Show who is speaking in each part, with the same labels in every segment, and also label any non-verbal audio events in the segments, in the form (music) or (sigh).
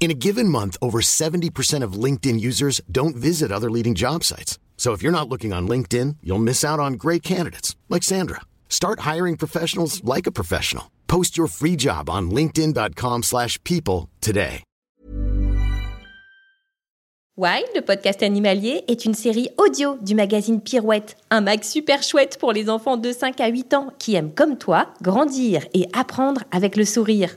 Speaker 1: In a given month, over 70% of LinkedIn users don't visit other leading job sites. So if you're not looking on LinkedIn, you'll miss out on great candidates like Sandra. Start hiring professionals like a professional. Post your free job on linkedin.com/people today.
Speaker 2: Wild, le podcast animalier, est une série audio du magazine Pirouette, un mag super chouette pour les enfants de 5 à 8 ans qui aiment comme toi grandir et apprendre avec le sourire.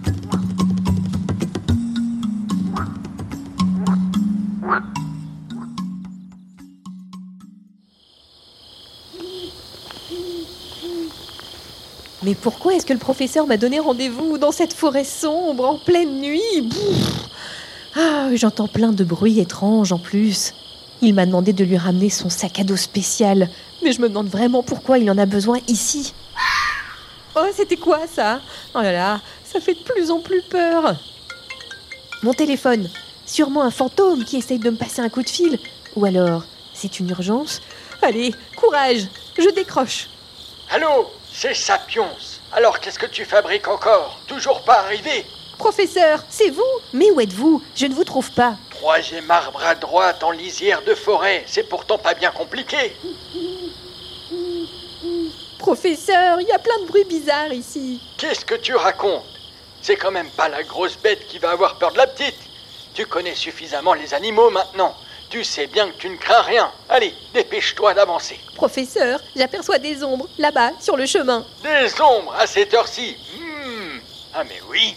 Speaker 2: Mais pourquoi est-ce que le professeur m'a donné rendez-vous dans cette forêt sombre en pleine nuit? Ah, j'entends plein de bruits étranges en plus. Il m'a demandé de lui ramener son sac à dos spécial, mais je me demande vraiment pourquoi il en a besoin ici. Oh, c'était quoi ça? Oh là là, ça fait de plus en plus peur. Mon téléphone, sûrement un fantôme qui essaye de me passer un coup de fil. Ou alors, c'est une urgence? Allez, courage, je décroche.
Speaker 3: Allô, c'est Sapiens. Alors qu'est-ce que tu fabriques encore? Toujours pas arrivé
Speaker 2: Professeur, c'est vous? Mais où êtes-vous? Je ne vous trouve pas.
Speaker 3: Troisième arbre à droite en lisière de forêt, c'est pourtant pas bien compliqué.
Speaker 2: Professeur, il y a plein de bruits bizarres ici.
Speaker 3: Qu'est-ce que tu racontes? C'est quand même pas la grosse bête qui va avoir peur de la petite. Tu connais suffisamment les animaux maintenant. Tu sais bien que tu ne crains rien. Allez, dépêche-toi d'avancer.
Speaker 2: Professeur, j'aperçois des ombres là-bas sur le chemin.
Speaker 3: Des ombres à cette heure-ci. Hmm. Ah mais oui,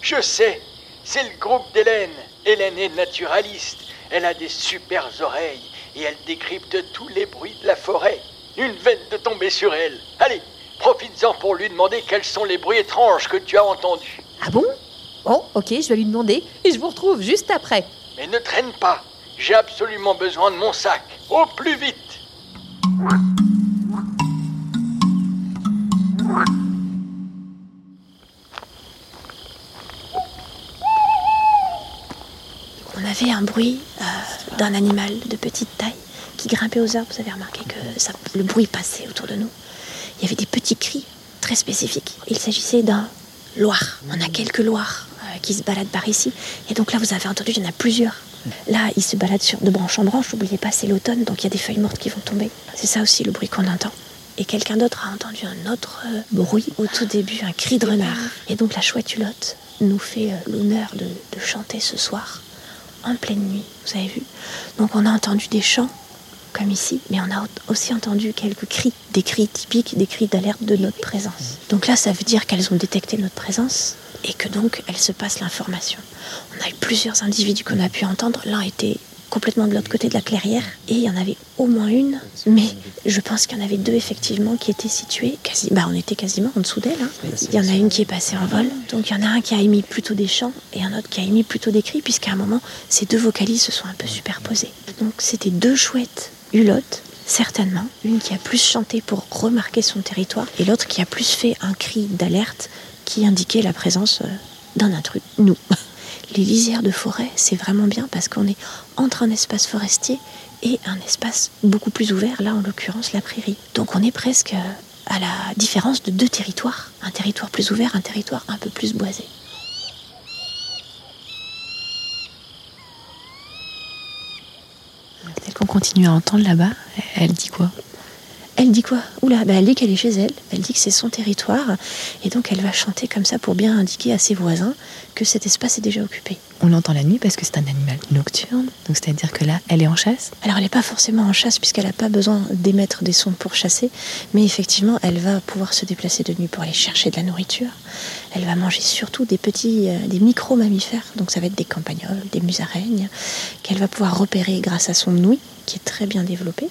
Speaker 3: je sais. C'est le groupe d'Hélène. Hélène est naturaliste. Elle a des super oreilles et elle décrypte tous les bruits de la forêt. Une veine de tomber sur elle. Allez, profites-en pour lui demander quels sont les bruits étranges que tu as entendus.
Speaker 2: Ah bon? Bon, ok, je vais lui demander et je vous retrouve juste après.
Speaker 3: Mais ne traîne pas. J'ai absolument besoin de mon sac. Au plus vite.
Speaker 4: On avait un bruit euh, d'un animal de petite taille qui grimpait aux arbres. Vous avez remarqué que le bruit passait autour de nous. Il y avait des petits cris très spécifiques. Il s'agissait d'un loir. On a quelques loirs qui se baladent par ici. Et donc là, vous avez entendu, il y en a plusieurs. Là, ils se baladent sur, de branche en branche. N'oubliez pas, c'est l'automne, donc il y a des feuilles mortes qui vont tomber. C'est ça aussi le bruit qu'on entend. Et quelqu'un d'autre a entendu un autre euh, bruit au tout début, un cri de renard. Et donc la chouette Hulotte nous fait euh, l'honneur de, de chanter ce soir en pleine nuit, vous avez vu. Donc on a entendu des chants, comme ici, mais on a au- aussi entendu quelques cris, des cris typiques, des cris d'alerte de notre présence. Donc là, ça veut dire qu'elles ont détecté notre présence et que donc elles se passent l'information. On a eu plusieurs individus qu'on a pu entendre. L'un était complètement de l'autre côté de la clairière et il y en avait au moins une, mais je pense qu'il y en avait deux effectivement qui étaient situées quasi, bah on était quasiment en dessous d'elle. hein. Il y en a une qui est passée en vol, donc il y en a un qui a émis plutôt des chants et un autre qui a émis plutôt des cris, puisqu'à un moment ces deux vocalises se sont un peu superposées. Donc c'était deux chouettes hulottes. Certainement, une qui a plus chanté pour remarquer son territoire et l'autre qui a plus fait un cri d'alerte qui indiquait la présence euh, d'un intrus, nous, (laughs) les lisières de forêt, c'est vraiment bien parce qu'on est entre un espace forestier et un espace beaucoup plus ouvert, là en l'occurrence la prairie. Donc on est presque à la différence de deux territoires, un territoire plus ouvert, un territoire un peu plus boisé.
Speaker 5: Celle qu'on continue à entendre là-bas, elle dit quoi?
Speaker 4: Elle dit quoi Oula, bah elle dit qu'elle est chez elle, elle dit que c'est son territoire, et donc elle va chanter comme ça pour bien indiquer à ses voisins que cet espace est déjà occupé.
Speaker 5: On l'entend la nuit parce que c'est un animal nocturne, donc c'est-à-dire que là, elle est en chasse.
Speaker 4: Alors elle n'est pas forcément en chasse puisqu'elle n'a pas besoin d'émettre des sons pour chasser, mais effectivement elle va pouvoir se déplacer de nuit pour aller chercher de la nourriture. Elle va manger surtout des petits, euh, des micro-mammifères, donc ça va être des campagnols, des musaraignes, qu'elle va pouvoir repérer grâce à son ouïe qui est très bien développé.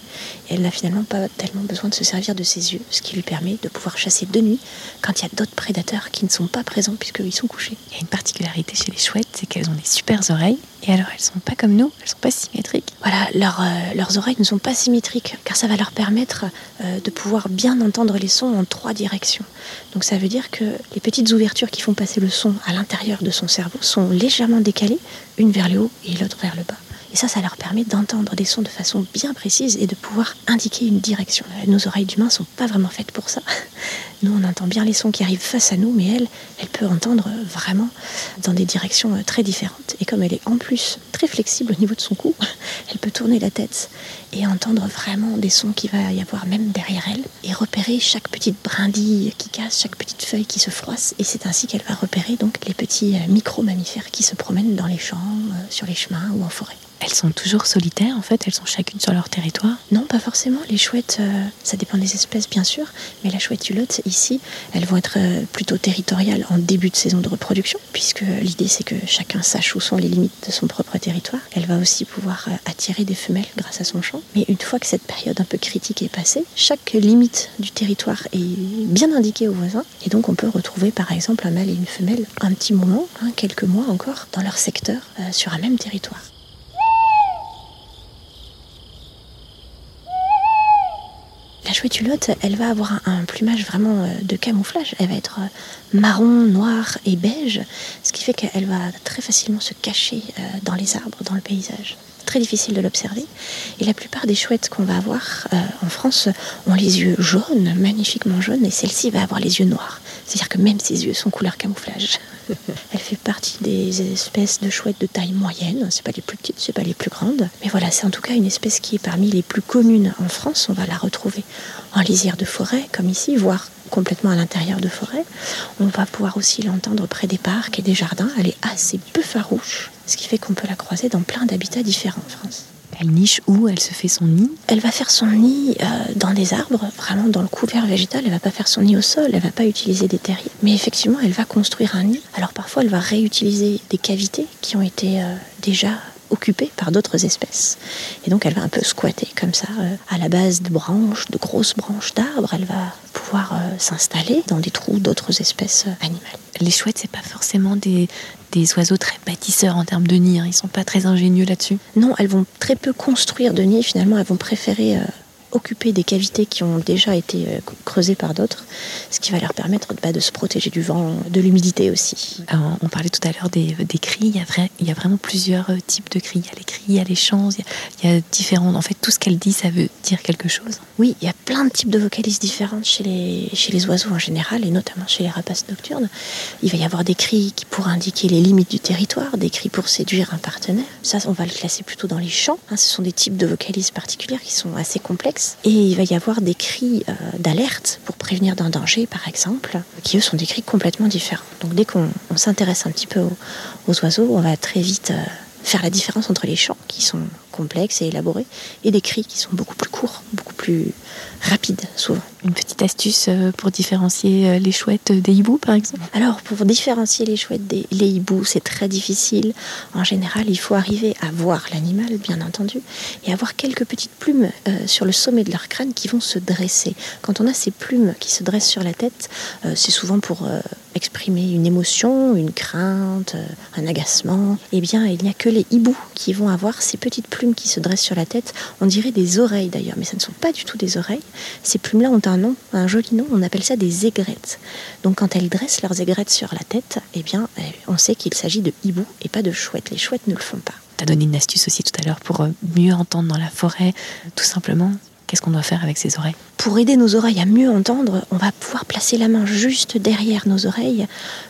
Speaker 4: Et elle n'a finalement pas tellement besoin de se servir de ses yeux, ce qui lui permet de pouvoir chasser de nuit quand il y a d'autres prédateurs qui ne sont pas présents puisqu'ils sont couchés.
Speaker 5: Il y a une particularité chez les chouettes, c'est qu'elles ont des super oreilles. Et alors, elles sont pas comme nous, elles sont pas symétriques.
Speaker 4: Voilà, leurs, euh, leurs oreilles ne sont pas symétriques, car ça va leur permettre euh, de pouvoir bien entendre les sons en trois directions. Donc ça veut dire que les petites ouvertures qui font passer le son à l'intérieur de son cerveau sont légèrement décalées, une vers le haut et l'autre vers le bas. Et ça, ça leur permet d'entendre des sons de façon bien précise et de pouvoir indiquer une direction. Nos oreilles d'humains sont pas vraiment faites pour ça. Nous, on entend bien les sons qui arrivent face à nous, mais elle, elle peut entendre vraiment dans des directions euh, très différentes. Et comme elle est en plus très flexible au niveau de son cou, (laughs) elle peut tourner la tête et entendre vraiment des sons qu'il va y avoir même derrière elle et repérer chaque petite brindille qui casse, chaque petite feuille qui se froisse. Et c'est ainsi qu'elle va repérer donc les petits euh, micro-mammifères qui se promènent dans les champs, euh, sur les chemins ou en forêt.
Speaker 5: Elles sont toujours solitaires en fait, elles sont chacune sur leur territoire?
Speaker 4: Non, pas forcément. Les chouettes, euh, ça dépend des espèces bien sûr, mais la chouette hulotte ici, elles vont être euh, plutôt territoriales en début de saison de reproduction, puisque l'idée c'est que chacun sache où sont les limites de son propre territoire. Elle va aussi pouvoir euh, attirer des femelles grâce à son chant. Mais une fois que cette période un peu critique est passée, chaque limite du territoire est bien indiquée aux voisins, et donc on peut retrouver par exemple un mâle et une femelle un petit moment, hein, quelques mois encore, dans leur secteur, euh, sur un même territoire. Elle va avoir un, un plumage vraiment euh, de camouflage. Elle va être euh, marron, noir et beige, ce qui fait qu'elle va très facilement se cacher euh, dans les arbres, dans le paysage. Très difficile de l'observer. Et la plupart des chouettes qu'on va avoir euh, en France ont les yeux jaunes, magnifiquement jaunes, et celle-ci va avoir les yeux noirs. C'est-à-dire que même ses yeux sont couleur camouflage. (laughs) Elle fait partie des espèces de chouettes de taille moyenne. C'est pas les plus petites, c'est pas les plus grandes. Mais voilà, c'est en tout cas une espèce qui est parmi les plus communes en France. On va la retrouver en lisière de forêt, comme ici, voire complètement à l'intérieur de forêt. On va pouvoir aussi l'entendre près des parcs et des jardins. Elle est assez peu farouche, ce qui fait qu'on peut la croiser dans plein d'habitats différents en France.
Speaker 5: Elle niche où? Elle se fait son nid?
Speaker 4: Elle va faire son nid euh, dans des arbres, vraiment dans le couvert végétal. Elle va pas faire son nid au sol, elle va pas utiliser des terriers. Mais effectivement, elle va construire un nid. Alors parfois, elle va réutiliser des cavités qui ont été euh, déjà occupées par d'autres espèces. Et donc, elle va un peu squatter comme ça, euh, à la base de branches, de grosses branches d'arbres. Elle va pouvoir euh, s'installer dans des trous d'autres espèces euh, animales.
Speaker 5: Les chouettes, c'est pas forcément des, des oiseaux très bâtisseurs en termes de nid. hein. Ils sont pas très ingénieux là-dessus.
Speaker 4: Non, elles vont très peu construire de nids. Finalement, elles vont préférer occuper des cavités qui ont déjà été euh, creusées par d'autres, ce qui va leur permettre bah, de se protéger du vent, de l'humidité aussi.
Speaker 5: Alors, on parlait tout à l'heure des, des cris. Il y, a vrai- il y a vraiment plusieurs euh, types de cris. Il y a les cris, il y a les chants, il y a, il y a différents. En fait, tout ce qu'elle dit, ça veut dire quelque chose.
Speaker 4: Oui, il y a plein de types de vocalises différentes chez les, chez les oiseaux en général, et notamment chez les rapaces nocturnes. Il va y avoir des cris qui pour indiquer les limites du territoire, des cris pour séduire un partenaire. Ça, on va le classer plutôt dans les chants. hein. Ce sont des types de vocalises particulières qui sont assez complexes. Et il va y avoir des cris euh, d'alerte pour prévenir d'un danger, par exemple, qui eux sont des cris complètement différents. Donc dès qu'on on s'intéresse un petit peu aux, aux oiseaux, on va très vite euh, faire la différence entre les chants qui sont complexes et élaborés et des cris qui sont beaucoup plus courts, beaucoup plus rapides souvent.
Speaker 5: Une petite astuce euh, pour différencier euh, les chouettes des hiboux, par exemple?
Speaker 4: Alors, pour différencier les chouettes des les hiboux, c'est très difficile. En général, il faut arriver à voir l'animal, bien entendu, et avoir quelques petites plumes euh, sur le sommet de leur crâne qui vont se dresser. Quand on a ces plumes qui se dressent sur la tête, euh, c'est souvent pour euh, exprimer une émotion, une crainte, euh, un agacement. Eh bien, il n'y a que les hiboux qui vont avoir ces petites plumes qui se dressent sur la tête. On dirait des oreilles d'ailleurs, mais ce ne sont pas du tout des oreilles. Ces plumes-là ont un nom, un joli nom, on appelle ça des aigrettes. Donc quand elles dressent leurs aigrettes sur la tête, eh bien, on sait qu'il s'agit de hiboux et pas de chouettes. Les chouettes ne le font pas.
Speaker 5: Tu as donné une astuce aussi tout à l'heure pour euh, mieux entendre dans la forêt, tout simplement. Qu'est-ce qu'on doit faire avec ses oreilles
Speaker 4: Pour aider nos oreilles à mieux entendre, on va pouvoir placer la main juste derrière nos oreilles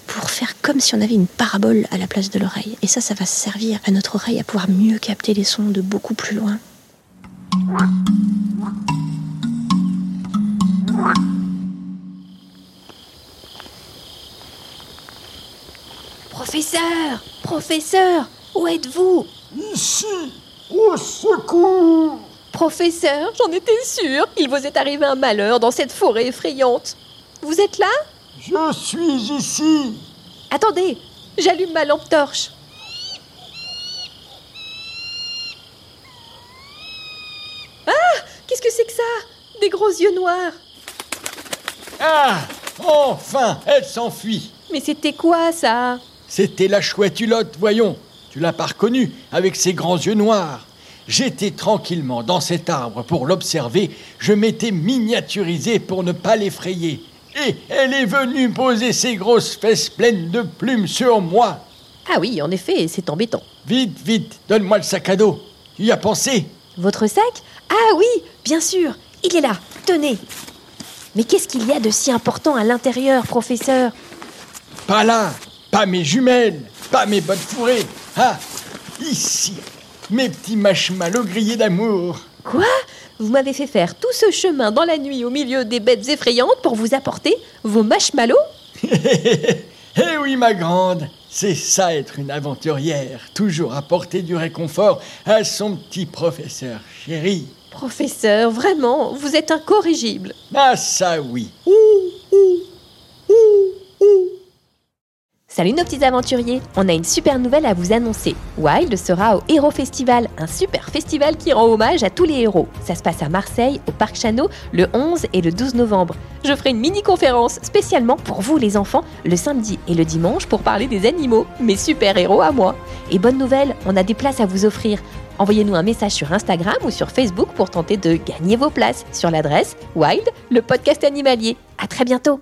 Speaker 4: pour faire comme si on avait une parabole à la place de l'oreille. Et ça, ça va servir à notre oreille à pouvoir mieux capter les sons de beaucoup plus loin.
Speaker 2: Professeur Professeur Où êtes-vous?
Speaker 6: Ici, au secours
Speaker 2: Professeur, j'en étais sûre Il vous est arrivé un malheur dans cette forêt effrayante. Vous êtes là?
Speaker 6: Je suis ici.
Speaker 2: Attendez, j'allume ma lampe torche. Ah Qu'est-ce que c'est que ça? Des gros yeux noirs.
Speaker 3: Ah Enfin Elle s'enfuit
Speaker 2: Mais c'était quoi ça?
Speaker 3: C'était la chouette voyons. Tu l'as pas reconnue, avec ses grands yeux noirs. J'étais tranquillement dans cet arbre pour l'observer. Je m'étais miniaturisé pour ne pas l'effrayer. Et elle est venue poser ses grosses fesses pleines de plumes sur moi.
Speaker 2: Ah oui, en effet, c'est embêtant.
Speaker 3: Vite, vite, donne-moi le sac à dos. Tu y as pensé?
Speaker 2: Votre sac? Ah oui, bien sûr, il est là. Tenez. Mais qu'est-ce qu'il y a de si important à l'intérieur, professeur?
Speaker 3: Pas là, pas mes jumelles, pas mes bottes fourrées. Ah, ici, mes petits marshmallows grillés d'amour.
Speaker 2: Quoi? Vous m'avez fait faire tout ce chemin dans la nuit au milieu des bêtes effrayantes pour vous apporter vos marshmallows? (laughs)
Speaker 3: Eh oui, ma grande, c'est ça être une aventurière, toujours apporter du réconfort à son petit professeur chéri.
Speaker 2: Professeur, vraiment, vous êtes incorrigible.
Speaker 3: Ah ça oui.
Speaker 2: Salut nos petits aventuriers, on a une super nouvelle à vous annoncer. Wild sera au Hero Festival, un super festival qui rend hommage à tous les héros. Ça se passe à Marseille, au Parc Chano, le 11 et le 12 novembre. Je ferai une mini-conférence spécialement pour vous les enfants, le samedi et le dimanche pour parler des animaux, mes super-héros à moi. Et bonne nouvelle, on a des places à vous offrir. Envoyez-nous un message sur Instagram ou sur Facebook pour tenter de gagner vos places sur l'adresse Wild, le podcast animalier. À très bientôt